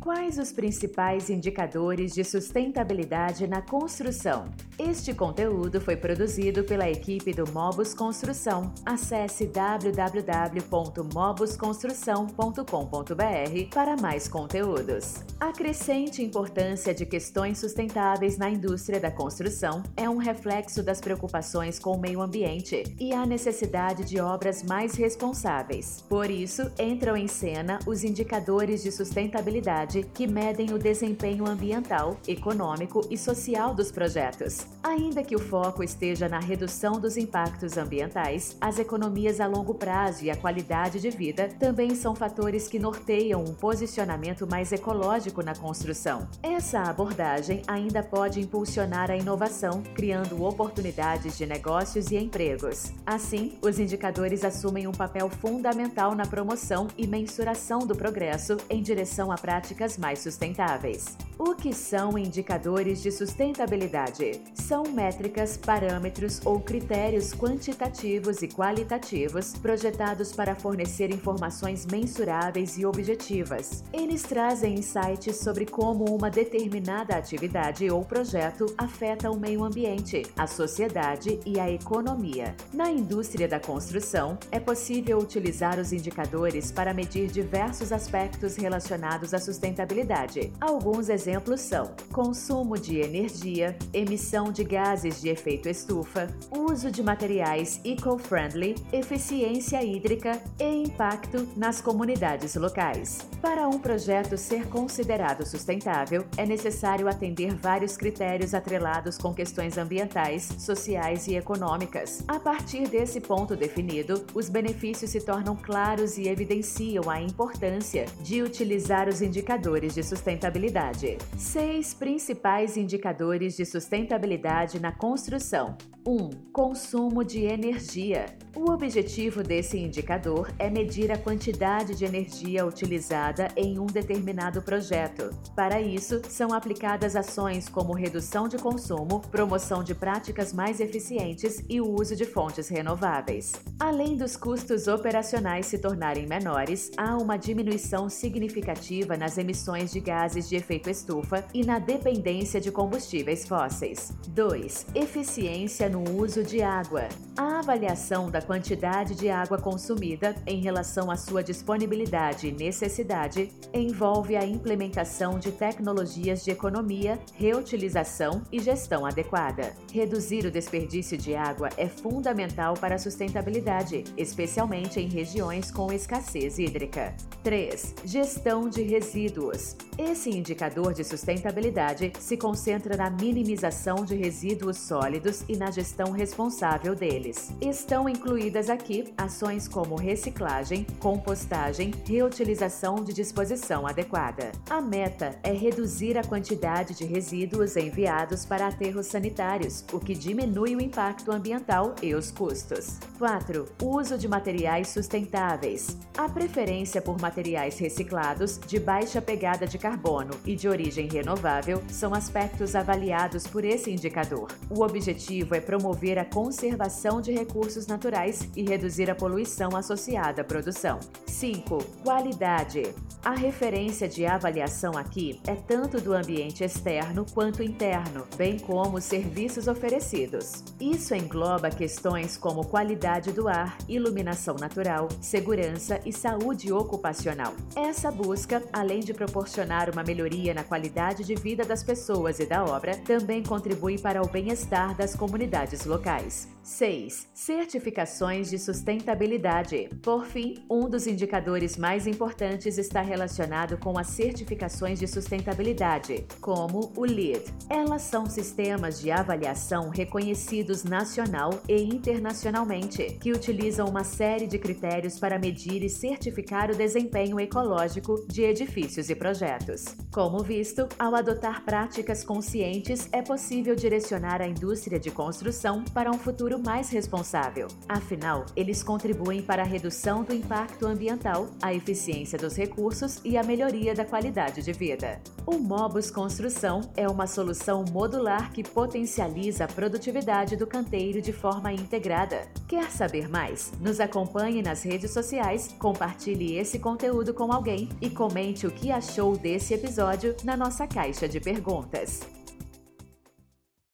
Quais os principais indicadores de sustentabilidade na construção? Este conteúdo foi produzido pela equipe do Mobus Construção. Acesse www.mobusconstrução.com.br para mais conteúdos. A crescente importância de questões sustentáveis na indústria da construção é um reflexo das preocupações com o meio ambiente e a necessidade de obras mais responsáveis. Por isso, entram em cena os indicadores de sustentabilidade que medem o desempenho ambiental, econômico e social dos projetos. Ainda que o foco esteja na redução dos impactos ambientais, as economias a longo prazo e a qualidade de vida também são fatores que norteiam um posicionamento mais ecológico na construção. Essa abordagem ainda pode impulsionar a inovação, criando oportunidades de negócios e empregos. Assim, os indicadores assumem um papel fundamental na promoção e mensuração do progresso em direção a práticas mais sustentáveis. O que são indicadores de sustentabilidade? São métricas, parâmetros ou critérios quantitativos e qualitativos projetados para fornecer informações mensuráveis e objetivas. Eles trazem insights sobre como uma determinada atividade ou projeto afeta o meio ambiente, a sociedade e a economia. Na indústria da construção, é possível utilizar os indicadores para medir diversos aspectos relacionados à sustentabilidade. Alguns exemplos exemplos são consumo de energia, emissão de gases de efeito estufa, uso de materiais eco-friendly, eficiência hídrica e impacto nas comunidades locais. Para um projeto ser considerado sustentável, é necessário atender vários critérios atrelados com questões ambientais, sociais e econômicas. A partir desse ponto definido, os benefícios se tornam claros e evidenciam a importância de utilizar os indicadores de sustentabilidade. Seis principais indicadores de sustentabilidade na construção. 1. Um, consumo de energia. O objetivo desse indicador é medir a quantidade de energia utilizada em um determinado projeto. Para isso, são aplicadas ações como redução de consumo, promoção de práticas mais eficientes e o uso de fontes renováveis. Além dos custos operacionais se tornarem menores, há uma diminuição significativa nas emissões de gases de efeito estufa e na dependência de combustíveis fósseis. 2. Eficiência no uso de água. A avaliação da quantidade de água consumida em relação à sua disponibilidade e necessidade envolve a implementação de tecnologias de economia, reutilização e gestão adequada. Reduzir o desperdício de água é fundamental para a sustentabilidade, especialmente em regiões com escassez hídrica. 3. Gestão de resíduos. Esse indicador de sustentabilidade se concentra na minimização de resíduos sólidos e na gestão responsável deles. Estão incluídas aqui ações como reciclagem, compostagem, reutilização de disposição adequada. A meta é reduzir a quantidade de resíduos enviados para aterros sanitários, o que diminui o impacto ambiental e os custos. 4. Uso de materiais sustentáveis. A preferência por materiais reciclados, de baixa pegada de carbono e de origem renovável são aspectos avaliados por esse indicador. O objetivo é promover a conservação de recursos naturais e reduzir a poluição associada à produção. 5. Qualidade. A referência de avaliação aqui é tanto do ambiente externo quanto interno, bem como os serviços oferecidos. Isso engloba questões como qualidade do ar, iluminação natural, segurança e saúde ocupacional. Essa busca, além de proporcionar uma melhoria na qualidade de vida das pessoas e da obra, também contribui para o bem-estar das comunidades locais. 6. Certificações de sustentabilidade. Por fim, um dos indicadores mais importantes está relacionado com as certificações de sustentabilidade, como o LEED. Elas são sistemas de avaliação reconhecidos nacional e internacionalmente, que utilizam uma série de critérios para medir e certificar o desempenho ecológico de edifícios e projetos. Como visto, ao adotar práticas conscientes, é possível direcionar a indústria de construção para um futuro mais responsável. Afinal, eles contribuem para a redução do impacto ambiental, a eficiência dos recursos e a melhoria da qualidade de vida. O Mobus Construção é uma solução modular que potencializa a produtividade do canteiro de forma integrada. Quer saber mais? Nos acompanhe nas redes sociais, compartilhe esse conteúdo com alguém e comente o que achou desse episódio na nossa caixa de perguntas.